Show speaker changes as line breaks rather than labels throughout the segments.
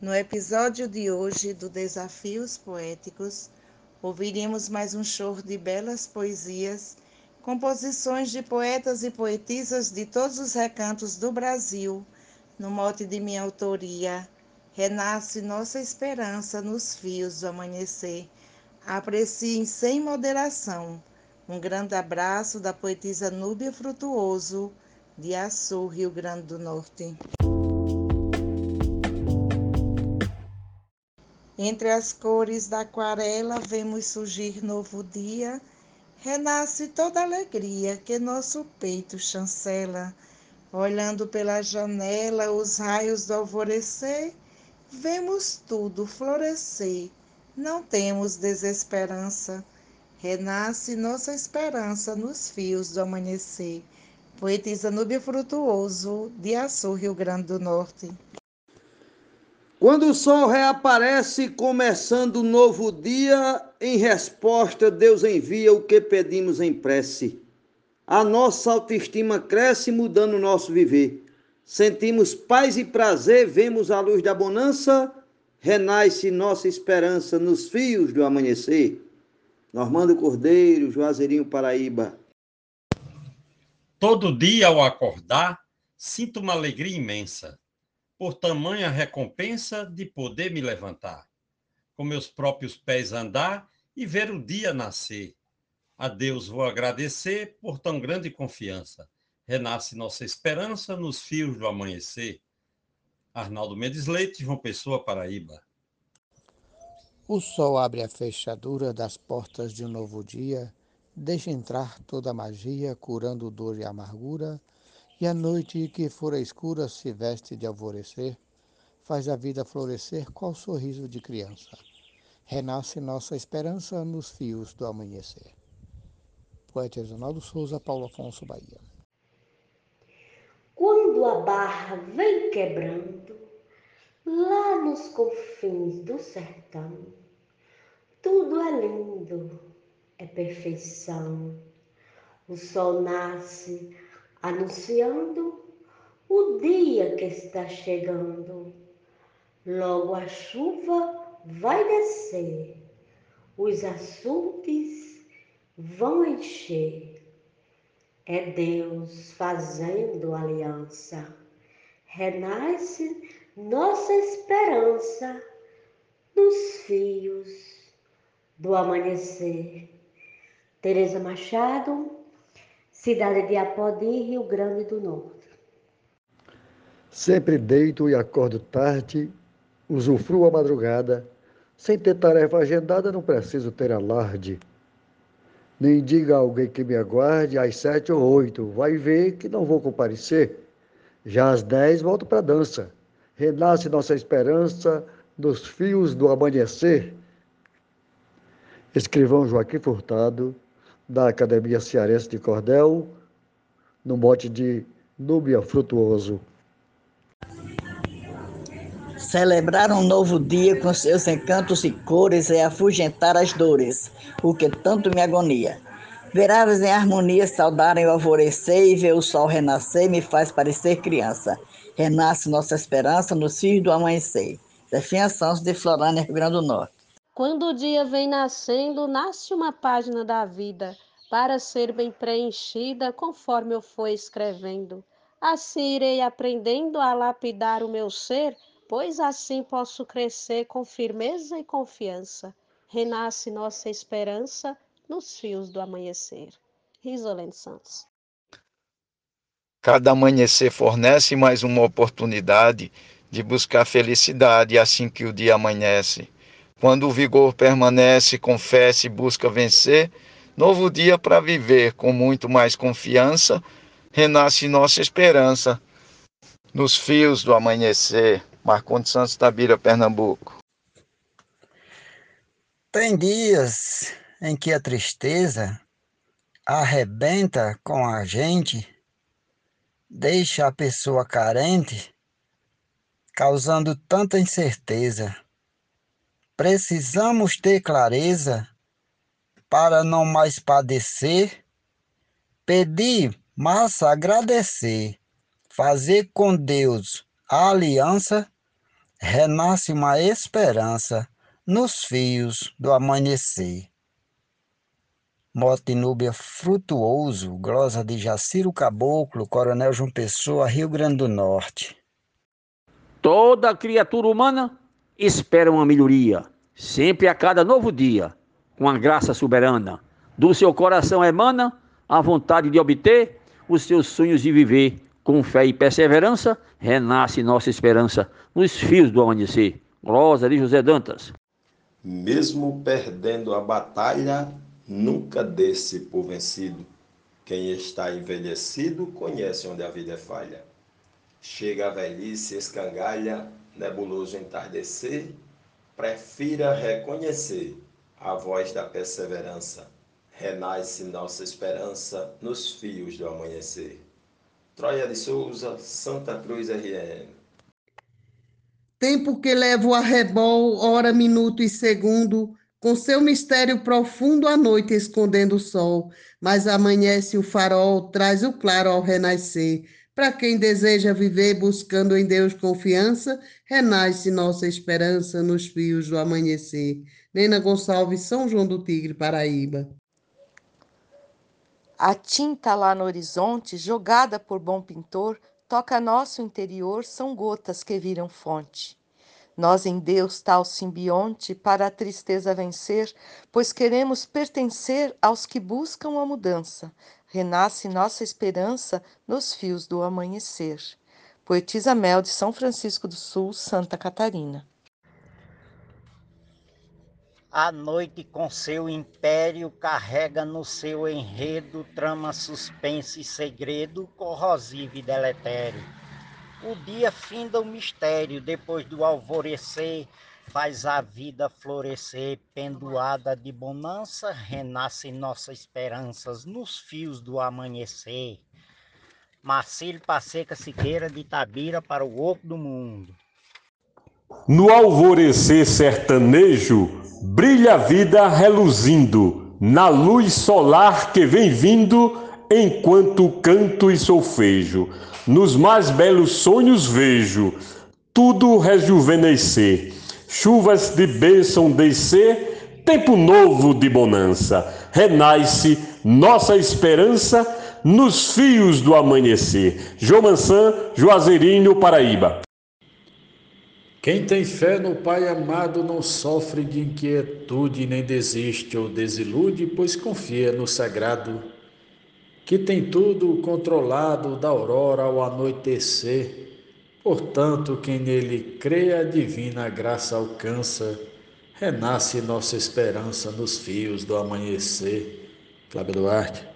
No episódio de hoje do Desafios Poéticos, ouviremos mais um show de belas poesias, composições de poetas e poetisas de todos os recantos do Brasil, no mote de minha autoria. Renasce nossa esperança nos fios do amanhecer. Apreciem sem moderação. Um grande abraço da poetisa Núbia Frutuoso, de Açu, Rio Grande do Norte. Entre as cores da aquarela vemos surgir novo dia, renasce toda alegria que nosso peito chancela. Olhando pela janela os raios do alvorecer, vemos tudo florescer, não temos desesperança. Renasce nossa esperança nos fios do amanhecer. Poetisa Núbia Frutuoso, de Açu, Rio Grande do Norte.
Quando o sol reaparece, começando um novo dia, em resposta, Deus envia o que pedimos em prece. A nossa autoestima cresce, mudando o nosso viver. Sentimos paz e prazer, vemos a luz da bonança, renasce nossa esperança nos fios do amanhecer. Normando Cordeiro, Juazeirinho, Paraíba.
Todo dia ao acordar, sinto uma alegria imensa por tamanha recompensa de poder me levantar, com meus próprios pés andar e ver o dia nascer. A Deus vou agradecer por tão grande confiança. Renasce nossa esperança nos fios do amanhecer. Arnaldo Mendes Leite, João Pessoa, Paraíba.
O sol abre a fechadura das portas de um novo dia, deixa entrar toda a magia, curando dor e amargura e a noite que fora escura se veste de alvorecer, faz a vida florescer qual sorriso de criança. Renasce nossa esperança nos fios do amanhecer. Poeta Ronaldo Souza, Paulo Afonso, Bahia.
Quando a barra vem quebrando, lá nos confins do sertão, tudo é lindo, é perfeição. O sol nasce, anunciando o dia que está chegando. Logo a chuva vai descer, os açudes vão encher. É Deus fazendo aliança, renasce nossa esperança nos fios do amanhecer. Teresa Machado, cidade de Apodi, Rio Grande do Norte.
Sempre deito e acordo tarde, usufruo a madrugada, sem ter tarefa agendada, não preciso ter alarde. Nem diga a alguém que me aguarde às sete ou oito, vai ver que não vou comparecer. Já às dez volto para a dança. Renasce nossa esperança nos fios do amanhecer. Escrivão Joaquim Furtado, da Academia Cearense de Cordel, no mote de Núbia Frutuoso.
Celebrar um novo dia com seus encantos e cores é afugentar as dores, o que tanto me agonia. Ver aves em harmonia saudarem o alvorecer e ver o sol renascer me faz parecer criança. Renasce nossa esperança nos fios do amanhecer. Zefinha Santos, de Florânia, Rio Grande do Norte.
Quando o dia vem nascendo, nasce uma página da vida para ser bem preenchida conforme eu for escrevendo. Assim irei aprendendo a lapidar o meu ser, pois assim posso crescer com firmeza e confiança. Renasce nossa esperança nos fios do amanhecer. Risolene Santos.
Cada amanhecer fornece mais uma oportunidade de buscar felicidade assim que o dia amanhece. Quando o vigor permanece, confesse e busca vencer, novo dia para viver com muito mais confiança, renasce nossa esperança nos fios do amanhecer. Marcondes Santos Tabira, Pernambuco.
Tem dias em que a tristeza arrebenta com a gente, deixa a pessoa carente, causando tanta incerteza Precisamos ter clareza para não mais padecer, pedir, massa agradecer, fazer com Deus a aliança renasce uma esperança nos fios do amanhecer. Mote Núbia Frutuoso, glosa de Jaciro Caboclo, Coronel João Pessoa, Rio Grande do Norte.
Toda criatura humana espera uma melhoria, sempre a cada novo dia, com a graça soberana. Do seu coração emana a vontade de obter os seus sonhos de viver. Com fé e perseverança, renasce nossa esperança nos fios do amanhecer. Glosa de José Dantas.
Mesmo perdendo a batalha, nunca desse por vencido. Quem está envelhecido conhece onde a vida é falha. Chega a velhice, escangalha, nebuloso entardecer, prefira reconhecer a voz da perseverança. Renasce nossa esperança nos fios do amanhecer. Troia de Souza, Santa Cruz RN.
Tempo que levo a rebol, hora, minuto e segundo, com seu mistério profundo a noite escondendo o sol, mas amanhece o farol, traz o claro ao renascer. Para quem deseja viver buscando em Deus confiança, renasce nossa esperança nos fios do amanhecer. Nena Gonçalves, São João do Tigre, Paraíba.
A tinta lá no horizonte, jogada por bom pintor, toca nosso interior, são gotas que viram fonte. Nós em Deus tal simbionte para a tristeza vencer, pois queremos pertencer aos que buscam a mudança. Renasce nossa esperança nos fios do amanhecer. Poetisa Mel de São Francisco do Sul, Santa Catarina.
A noite com seu império carrega no seu enredo trama suspense e segredo, corrosivo e deletério. O dia finda o mistério, depois do alvorecer, faz a vida florescer, pendoada de bonança, renascem nossas esperanças nos fios do amanhecer. Marcílio Passeca Siqueira de Tabira para o Oco do Mundo.
No alvorecer sertanejo, brilha a vida reluzindo, na luz solar que vem vindo, enquanto canto e solfejo. Nos mais belos sonhos vejo tudo rejuvenescer, chuvas de bênção descer, tempo novo de bonança. Renasce nossa esperança nos fios do amanhecer. João Mansan, Juazeirinho, Paraíba.
Quem tem fé no Pai amado não sofre de inquietude, nem desiste ou desilude, pois confia no sagrado, que tem tudo controlado da aurora ao anoitecer. Portanto, quem nele crê, a divina graça alcança, renasce nossa esperança nos fios do amanhecer. Cláudio Duarte.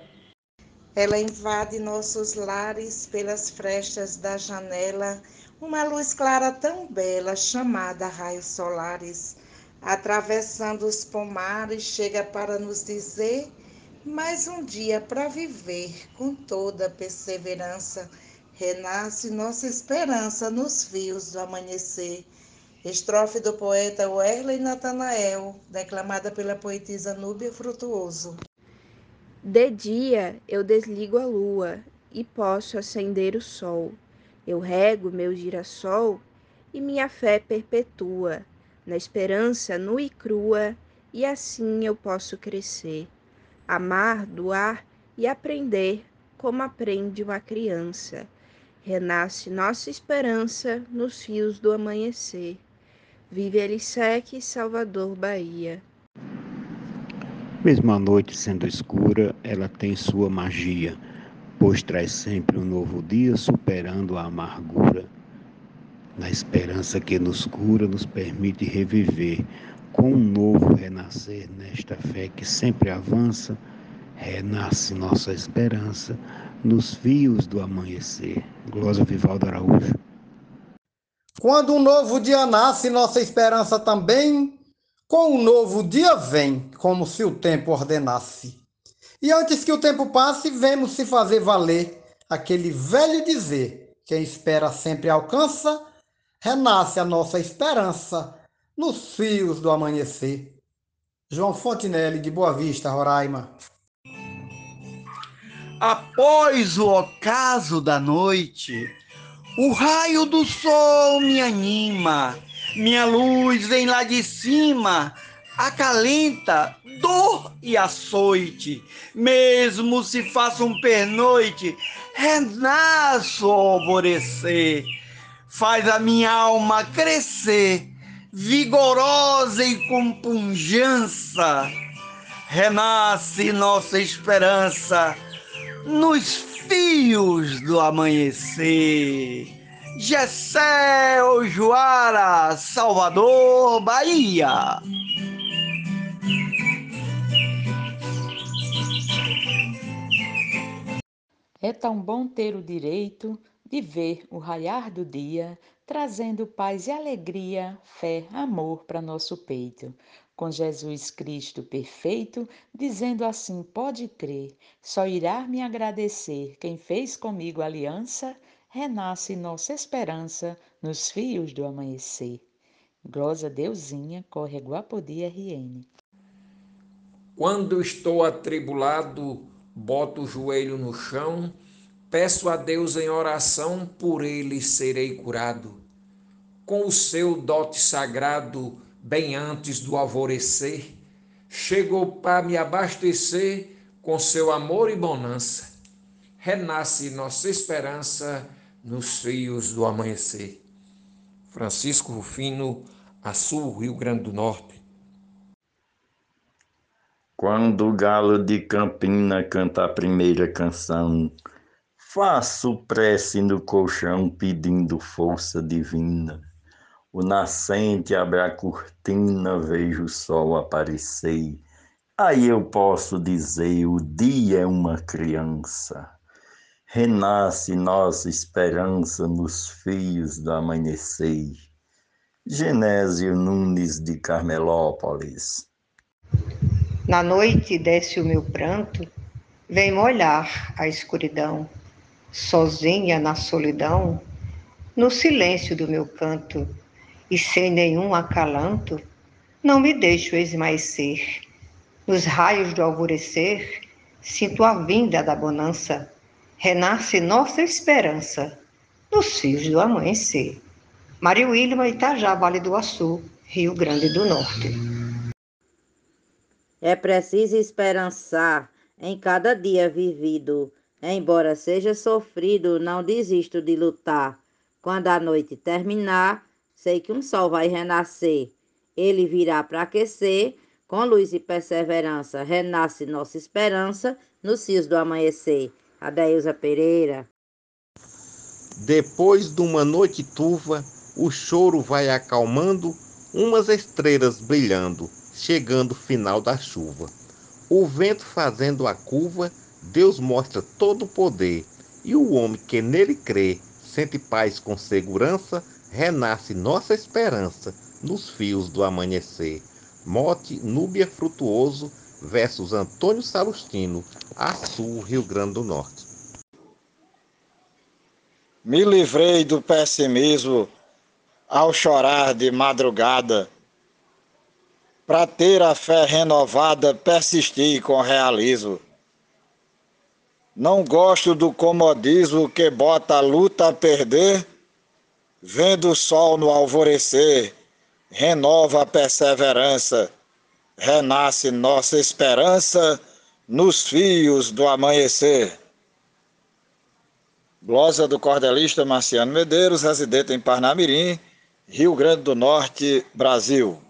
Ela invade nossos lares pelas frestas da janela uma luz clara tão bela, chamada raios solares, atravessando os pomares, chega para nos dizer mais um dia para viver com toda perseverança. Renasce nossa esperança nos fios do amanhecer. Estrofe do poeta Werley Natanael, declamada pela poetisa Núbia Frutuoso.
De dia eu desligo a lua e posso acender o sol. Eu rego meu girassol e minha fé perpetua, na esperança nua e crua, e assim eu posso crescer, amar, doar e aprender como aprende uma criança. Renasce nossa esperança nos fios do amanhecer. Vive Elisec, Salvador, Bahia.
Mesmo a noite sendo escura, ela tem sua magia pois traz sempre um novo dia superando a amargura. Na esperança que nos cura, nos permite reviver com um novo renascer nesta fé que sempre avança, renasce nossa esperança nos fios do amanhecer. Glória Vivaldo Araújo.
Quando um novo dia nasce, nossa esperança também, com um novo dia vem, como se o tempo ordenasse. E antes que o tempo passe, vemos se fazer valer aquele velho dizer: quem espera sempre alcança, renasce a nossa esperança nos fios do amanhecer. João Fontinelli, de Boa Vista, Roraima.
Após o ocaso da noite, o raio do sol me anima Minha luz vem lá de cima, acalenta dor e açoite. Mesmo se faça um pernoite, renasço ao alvorecer. Faz a minha alma crescer, vigorosa e com punjança. Renasce nossa esperança nos fios do amanhecer. Gessé Ojoara, Salvador, Bahia.
É tão bom ter o direito de ver o raiar do dia, trazendo paz e alegria, fé, amor para nosso peito. Com Jesus Cristo perfeito, dizendo assim: pode crer, só irá me agradecer quem fez comigo aliança, renasce nossa esperança nos fios do amanhecer. Glosa Deusinha, corre Guapodi RN.
Quando estou atribulado, boto o joelho no chão, peço a Deus em oração, por ele serei curado. Com o seu dote sagrado, bem antes do alvorecer, chegou para me abastecer com seu amor e bonança. Renasce nossa esperança nos fios do amanhecer. Francisco Rufino, Açul, Rio Grande do Norte.
Quando o galo de Campina canta a primeira canção, faço prece no colchão pedindo força divina. O nascente abre a cortina, vejo o sol aparecer. Aí eu posso dizer: o dia é uma criança. Renasce nossa esperança nos fios do amanhecer. Genésio Nunes de Carmelópolis.
Na noite desce o meu pranto, vem molhar a escuridão, sozinha na solidão, no silêncio do meu canto, e sem nenhum acalanto, não me deixo esmaecer. Nos raios do alvorecer, sinto a vinda da bonança, renasce nossa esperança, nos fios do amanhecer. Mário Wilma, Itajá, Vale do Açu, Rio Grande do Norte.
É preciso esperançar em cada dia vivido. Embora seja sofrido, não desisto de lutar. Quando a noite terminar, sei que um sol vai renascer. Ele virá para aquecer, com luz e perseverança. Renasce nossa esperança nos cios do amanhecer. Adeusa Pereira.
Depois de uma noite turva, o choro vai acalmando, umas estrelas brilhando chegando o final da chuva. O vento fazendo a curva, Deus mostra todo o poder, e o homem que nele crê, sente paz com segurança, renasce nossa esperança nos fios do amanhecer. Mote Núbia Frutuoso versus Antônio Salustino, Açu, Rio Grande do Norte.
Me livrei do pessimismo ao chorar de madrugada para ter a fé renovada, persistir com realismo. Não gosto do comodismo que bota a luta a perder, vendo o sol no alvorecer, renova a perseverança, renasce nossa esperança nos fios do amanhecer. Glosa do cordelista Marciano Medeiros, residente em Parnamirim, Rio Grande do Norte, Brasil.